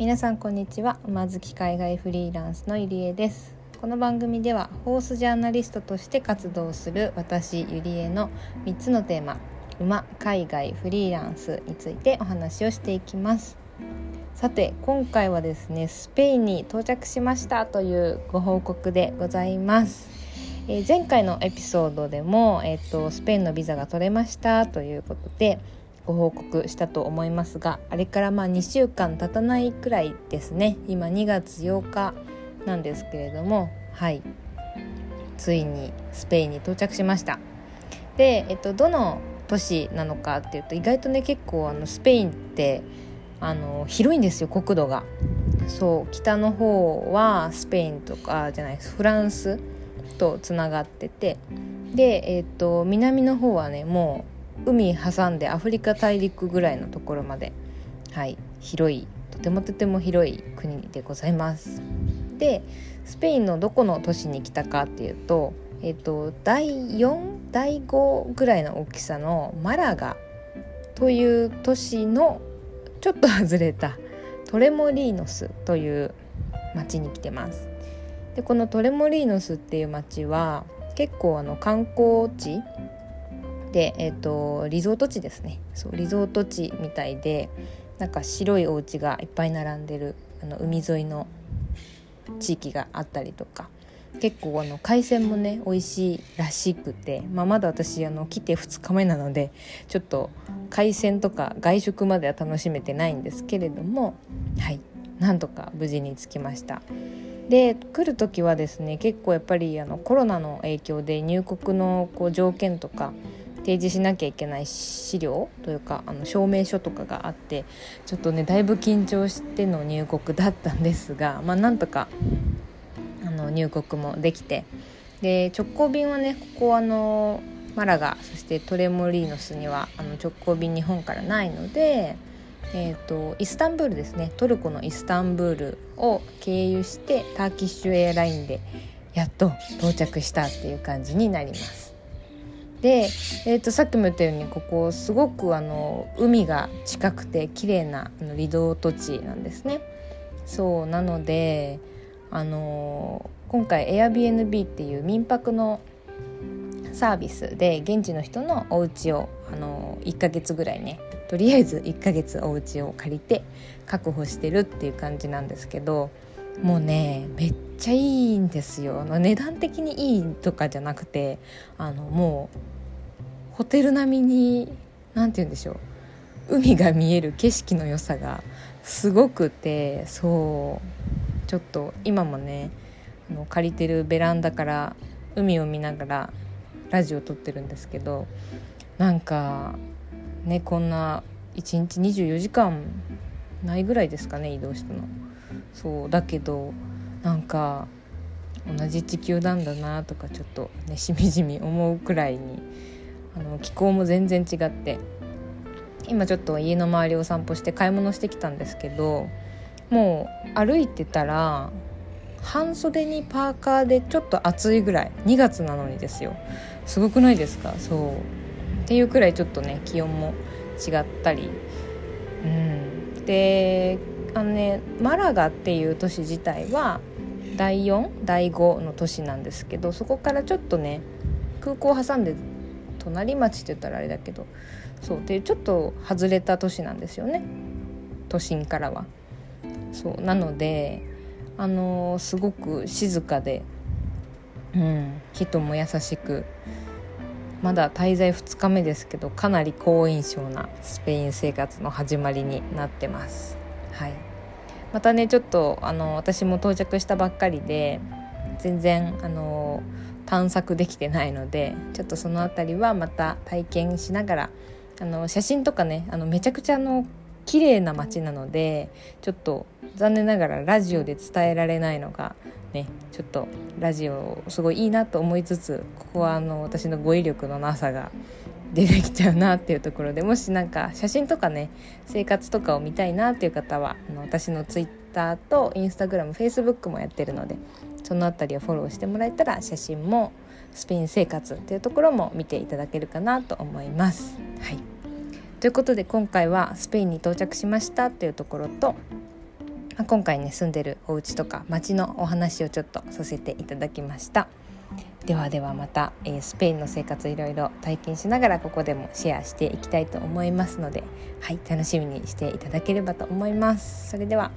皆さんこんにちは。馬好き海外フリーランスのゆりえです。この番組ではホースジャーナリストとして活動する私ゆりえの3つのテーマ馬海外フリーランスについてお話をしていきます。さて今回はですねスペインに到着しましたというご報告でございます。え、前回のエピソードでも、えーとスペインのビザが取れましたということでご報告したと思いますがあれからまあ2週間経たないくらいですね。今2月8日なんですけれどもはい。ついにスペインに到着しました。で、えっと、どの都市なのかっていうと意外とね結構あのスペインってあの広いんですよ国土が。そう北の方はスペインとかじゃないフランスとつながってて。で、えっと、南の方はねもう海挟んでアフリカ大陸ぐらいのところまで、はい、広いとてもとても広い国でございます。でスペインのどこの都市に来たかっていうと,、えーと、第4第5ぐらいの大きさのマラガという都市のちょっと外れたトレモリーノスという町に来てます。でこのトレモリーノスっていう町は結構あの観光地で、えーと、リゾート地ですねそうリゾート地みたいでなんか白いお家がいっぱい並んでるあの海沿いの地域があったりとか結構あの海鮮もね美味しいらしくて、まあ、まだ私あの来て2日目なのでちょっと海鮮とか外食までは楽しめてないんですけれどもはいなんとか無事に着きました。で来る時はですね結構やっぱりあのコロナの影響で入国のこう条件とか提示しなきゃいけない資料というかあの証明書とかがあってちょっとねだいぶ緊張しての入国だったんですが、まあ、なんとかあの入国もできてで直行便はねここあのマラガそしてトレモリーノスにはあの直行便日本からないので、えーと、イスタンブールですねトルコのイスタンブールを経由してターキッシュエアラインでやっと到着したっていう感じになります。で、えーと、さっきも言ったようにここすごくあの海が近くて綺麗なあなリゾート地なんですね。そうなのであの今回 Airbnb っていう民泊のサービスで現地の人のお家をあの1ヶ月ぐらいねとりあえず1ヶ月お家を借りて確保してるっていう感じなんですけどもうねめっちゃいいんですよ。値段的にいいとかじゃなくてあのもうホテル並みに何て言うんでしょう。海が見える景色の良さがすごくてそう。ちょっと今もねあの借りてるベランダから海を見ながらラジオ撮ってるんですけどなんかねこんな1日24時間ないぐらいですかね移動したの。そうだけどなんか同じ地球なんだなとかちょっとねしみじみ思うくらいにあの気候も全然違って今ちょっと家の周りを散歩して買い物してきたんですけどもう歩いてたら半袖にパーカーでちょっと暑いぐらい2月なのにですよ。すごくないですか？そう。っていうくらいちょっとね気温も違ったり。うん。であのねマラガっていう都市自体は第4第5の都市なんですけどそこからちょっとね空港を挟んで隣町って言ったらあれだけどそうっていうちょっと外れた都市なんですよね都心からは。そうなのであのー、すごく静かで、うん、人も優しくまだ滞在2日目ですけどかなり好印象なスペイン生活の始まりになってます。はい、またねちょっとあの私も到着したばっかりで全然あの探索できてないのでちょっとその辺りはまた体験しながらあの写真とかねあのめちゃくちゃの綺麗な街なのでちょっと残念ながらラジオで伝えられないのがねちょっとラジオすごいいいなと思いつつここはあの私の語彙力のなさが出てきちゃうなっていうところでもしなんか写真とかね生活とかを見たいなっていう方はあの私の Twitter と InstagramFacebook もやってるのでその辺りをフォローしてもらえたら写真もスペイン生活っていうところも見ていただけるかなと思います。はい、ということで今回はスペインに到着しましたっていうところと、今回ね住んでるお家とか街のお話をちょっとさせていただきましたではではまた、えー、スペインの生活いろいろ体験しながらここでもシェアしていきたいと思いますのではい楽しみにしていただければと思います。それでは。